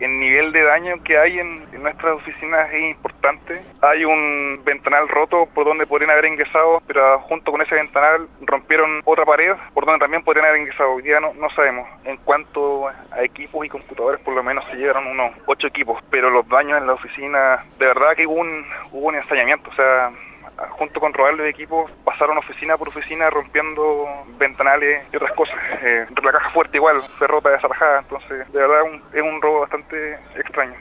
el nivel de daño que hay en, nuestras oficinas es importante. Hay un ventanal roto por donde podrían haber ingresado, pero junto con ese ventanal rompieron otra pared por donde también podrían haber ingresado. Día no, no sabemos. En cuanto a equipos y computadores, por lo menos se llegaron unos ocho equipos, pero los daños en la oficina, de verdad que hubo un, hubo un ensayamiento. O sea, junto con robar los equipos, pasaron oficina por oficina rompiendo ventanales y otras cosas. Eh, la caja fuerte igual fue rota, desarrajada, entonces de verdad es un robo Вашингтоне.